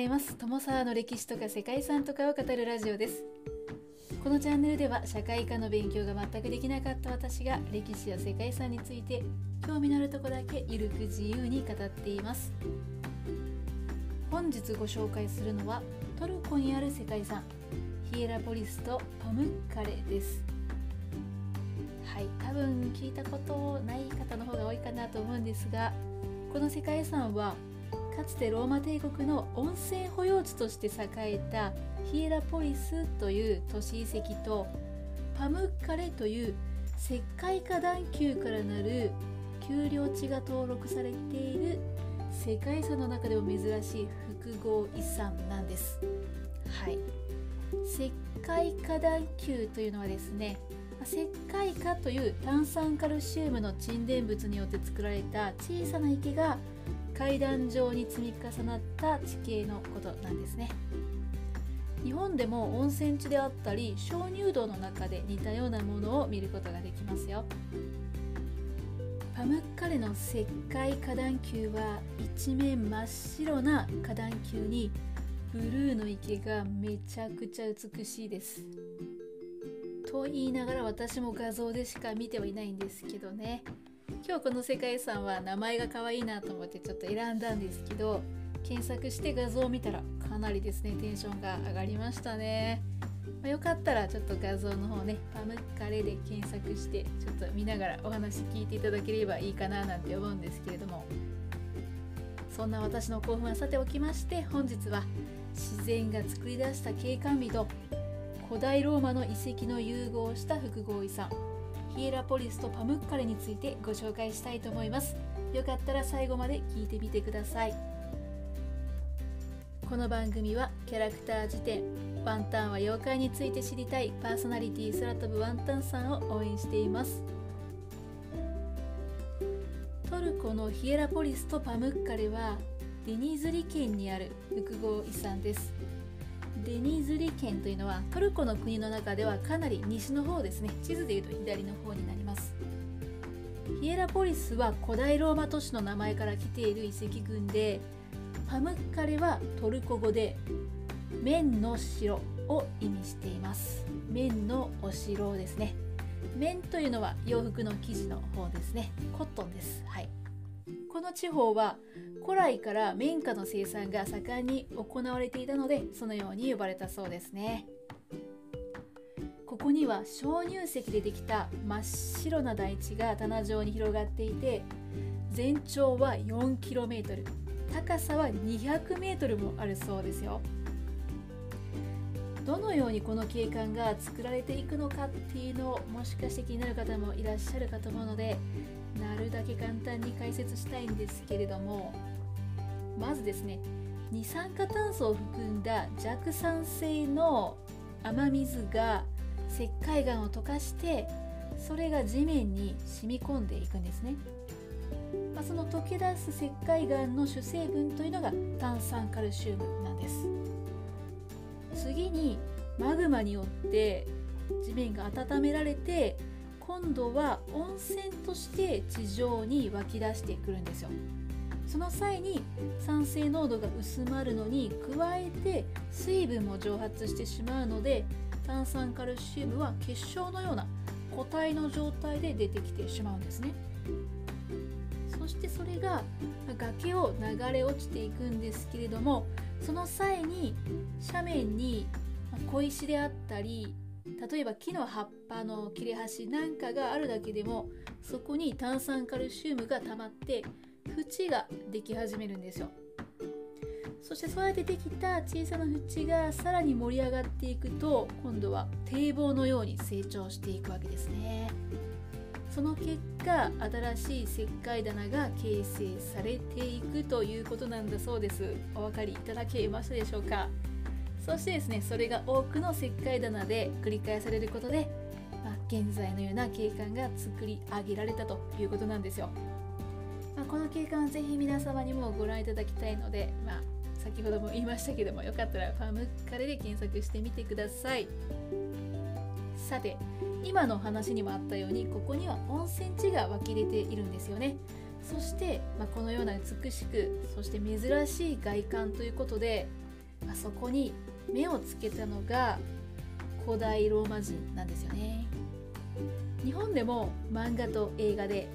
います。友沢の歴史とか世界遺産とかを語るラジオです。このチャンネルでは社会科の勉強が全くできなかった私が歴史や世界遺産について興味のあるとこだけゆるく自由に語っています。本日ご紹介するのはトルコにある世界遺産ヒエラポリスとパムッカレです。はい多分聞いたことない方の方が多いかなと思うんですがこの世界遺産はかつてローマ帝国の温泉保養地として栄えたヒエラポリスという都市遺跡とパムッカレという石灰化段丘からなる丘陵地が登録されている世界遺産の中でも珍しい複合遺産なんです。はい、石灰化段丘というのはですね石灰化という炭酸カルシウムの沈殿物によって作られた小さな池が階段状に積み重なった地形のことなんですね。日本でも温泉地であったり鍾乳洞の中で似たようなものを見ることができますよ。パムッカレの石灰花壇球は一面真っ白な花壇球にブルーの池がめちゃくちゃ美しいです。と言いながら私も画像でしか見てはいないんですけどね。今日この世界遺産は名前が可愛いなと思ってちょっと選んだんですけど検索して画像を見たらかなりですねテンションが上がりましたね、まあ、よかったらちょっと画像の方ねパムカレで検索してちょっと見ながらお話聞いていただければいいかななんて思うんですけれども。そんな私の興奮はさておきまして本日は自然が作り出した景観美と古代ローマの遺跡の融合した複合遺産。ヒエラポリスとパムッカレについてご紹介したいと思います。よかったら最後まで聞いてみてください。この番組はキャラクター辞典ワンタンは妖怪について知りたいパーソナリティ空飛ぶワンタンさんを応援しています。トルコのヒエラポリスとパムッカレはデニズリ県にある複合遺産です。デニズリ県というのはトルコの国の中ではかなり西の方ですね。地図でいうと左の方になります。ヒエラポリスは古代ローマ都市の名前から来ている遺跡群でパムッカレはトルコ語で綿の城を意味しています。綿のお城ですね。綿というのは洋服の生地の方ですね。コットンです。はい。この地方は古来から綿花の生産が盛んに行われていたのでそのように呼ばれたそうですね。ここには鍾乳石でできた真っ白な大地が棚状に広がっていて全長は 4km 高さは 200m もあるそうですよ。どのようにこの景観が作られていくのかっていうのをもしかして気になる方もいらっしゃるかと思うのでなるだけ簡単に解説したいんですけれどもまずですね二酸化炭素を含んだ弱酸性の雨水が石灰岩を溶かしてそれが地面に染み込んでいくんですね、まあ、その溶け出す石灰岩の主成分というのが炭酸カルシウムなんです。次にマグマによって地面が温められて今度は温泉として地上に湧き出してくるんですよ。その際に酸性濃度が薄まるのに加えて水分も蒸発してしまうので炭酸カルシウムは結晶のような固体の状態で出てきてしまうんですね。そしてそれが崖を流れ落ちていくんですけれどもその際に斜面に小石であったり例えば木の葉っぱの切れ端なんかがあるだけでもそこに炭酸カルシウムが溜まって縁ができ始めるんですよ。そしてそうやってできた小さな縁がさらに盛り上がっていくと今度は堤防のように成長していくわけですね。その結果新しい石灰棚が形成されていくということなんだそうです。お分かりいただけましたでしょうか？そしてですねそれが多くの石灰棚で繰り返されることで、まあ、現在のような景観が作り上げられたということなんですよ、まあ、この景観はぜひ皆様にもご覧いただきたいので、まあ、先ほども言いましたけどもよかったらファームカレで検索してみてください。さて今の話にもあったようにここには温泉地が湧き出ているんですよね。そして、まあ、このような美しくそして珍しい外観ということであそこに目をつけたのが古代ローマ人なんですよね。日本でも漫画と映画で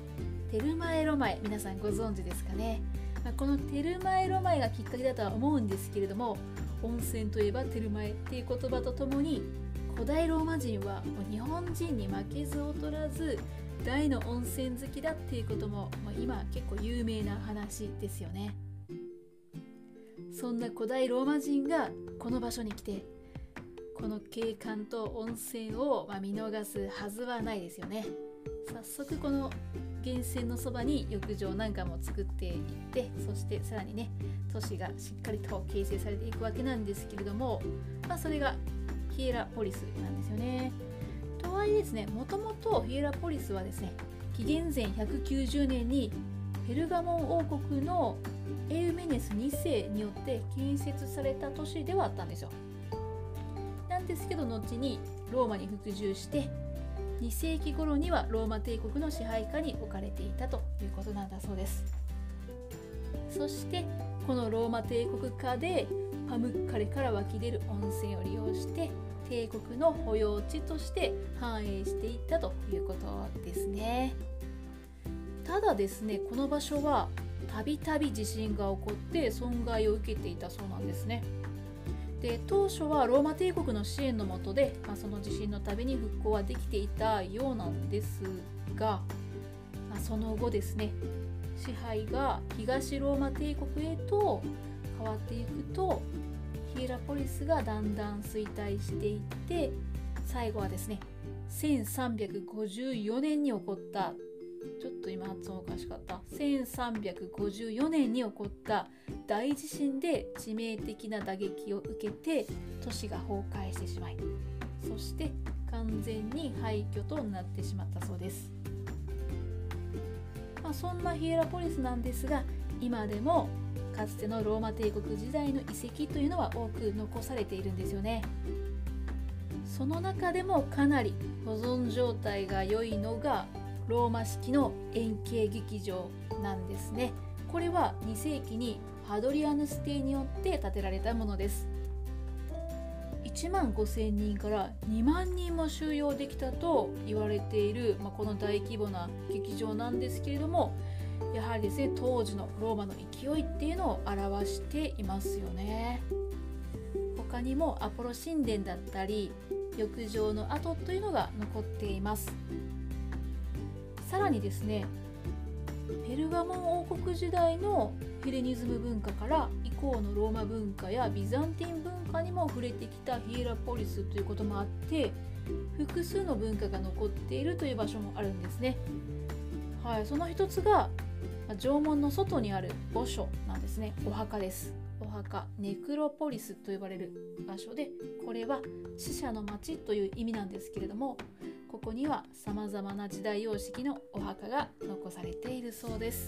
テルマエロマエ皆さんご存知ですかね、まあ、このテルマエロマエがきっかけだとは思うんですけれども温泉といえばテルマエっていう言葉とともに古代ローマ人は日本人に負けず劣らず大の温泉好きだっていうことも、ま、今結構有名な話ですよね。そんな古代ローマ人がこの場所に来てこの景観と温泉を、ま見逃すはずはないですよね。早速この源泉のそばに浴場なんかも作っていってそしてさらにね都市がしっかりと形成されていくわけなんですけれども、まあ、それがヒエラポリスなんですよね。とはいえですねもともとヒエラポリスはですね紀元前190年にペルガモン王国のエウメネス2世によって建設された都市ではあったんですよ。なんですけど後にローマに服従して2世紀頃にはローマ帝国の支配下に置かれていたということなんだそうです。そしてこのローマ帝国下でパムッカレから湧き出る温泉を利用して帝国の保養地として繁栄していったということですね。ただですねこの場所はたびたび地震が起こって損害を受けていたそうなんですね。で当初はローマ帝国の支援のもとで、まあ、その地震のたびに復興はできていたようなんですが、まあ、その後ですね支配が東ローマ帝国へと変わっていくとヒエラポリスがだんだん衰退していって最後はですね1354年に起こったちょっと今発音おかしかった。1354年に起こった大地震で致命的な打撃を受けて都市が崩壊してしまいそして完全に廃墟となってしまったそうです、まあ、そんなヒエラポリスなんですが今でもかつてのローマ帝国時代の遺跡というのは多く残されているんですよね。その中でもかなり保存状態が良いのがローマ式の円形劇場なんですね。これは2世紀にハドリアヌス帝によって建てられたものです。1万5,000人から2万人も収容できたと言われている、まあ、この大規模な劇場なんですけれどもやはりですね当時のローマの勢いっていうのを表していますよね。他にもアポロ神殿だったり浴場の跡というのが残っています。さらにですねペルガモン王国時代のヘレニズム文化から以降のローマ文化やビザンティン文化にも触れてきたヒエラポリスということもあって複数の文化が残っているという場所もあるんですね。はい、その一つが縄文の外にある墓所なんですねお墓です墓ネクロポリスと呼ばれる場所でこれは死者の町という意味なんですけれどもここにはさまざまな時代様式のお墓が残されているそうです。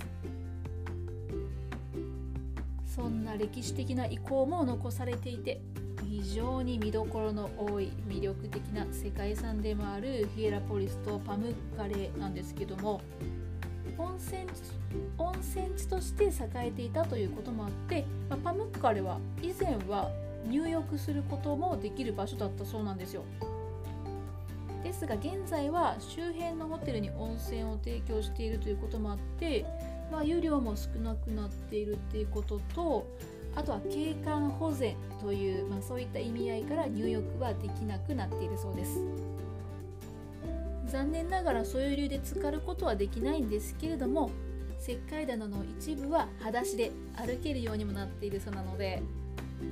そんな歴史的な遺構も残されていて非常に見どころの多い魅力的な世界遺産でもあるヒエラポリスとパムカレーなんですけども温泉温泉地として栄えていたということもあって、まあ、パムッカレは以前は入浴することもできる場所だったそうなんですよ。ですが現在は周辺のホテルに温泉を提供しているということもあって、まあ、湯量も少なくなっているっていうこととあとは景観保全という、まあ、そういった意味合いから入浴はできなくなっているそうです。残念ながらそういう理由で浸かることはできないんですけれども石灰棚の一部は裸足で歩けるようにもなっているそうなので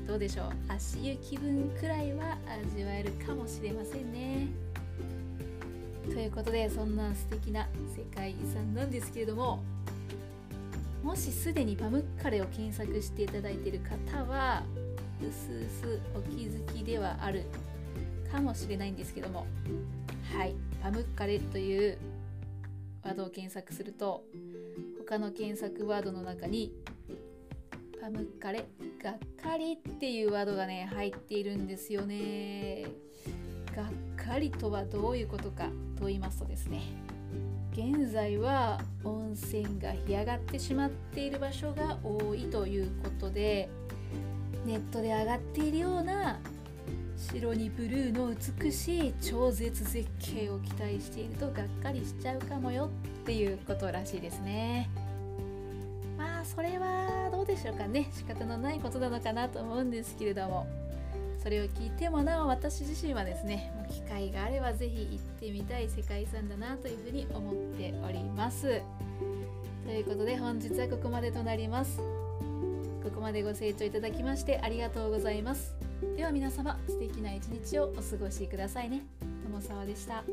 どうでしょう？足湯気分くらいは味わえるかもしれませんね。ということでそんな素敵な世界遺産なんですけれどももしすでにパムッカレを検索していただいている方はうすうすお気づきではあるかもしれないんですけどもはい。パムッカレというワードを検索すると他の検索ワードの中にパムカレがっかりっていうワードがね入っているんですよね。がっかりとはどういうことかと言いますとですね現在は温泉が干上がってしまっている場所が多いということでネットで上がっているような白にブルーの美しい超絶絶景を期待しているとがっかりしちゃうかもよっていうことらしいですね。まあそれはどうでしょうかね。仕方のないことなのかなと思うんですけれども。それを聞いてもなお私自身はですねもう機会があれば是非行ってみたい世界遺産だなというふうに思っております。ということで本日はここまでとなります。ここまでご清聴いただきましてありがとうございます。では皆様素敵な一日をお過ごしくださいね。友沢でした。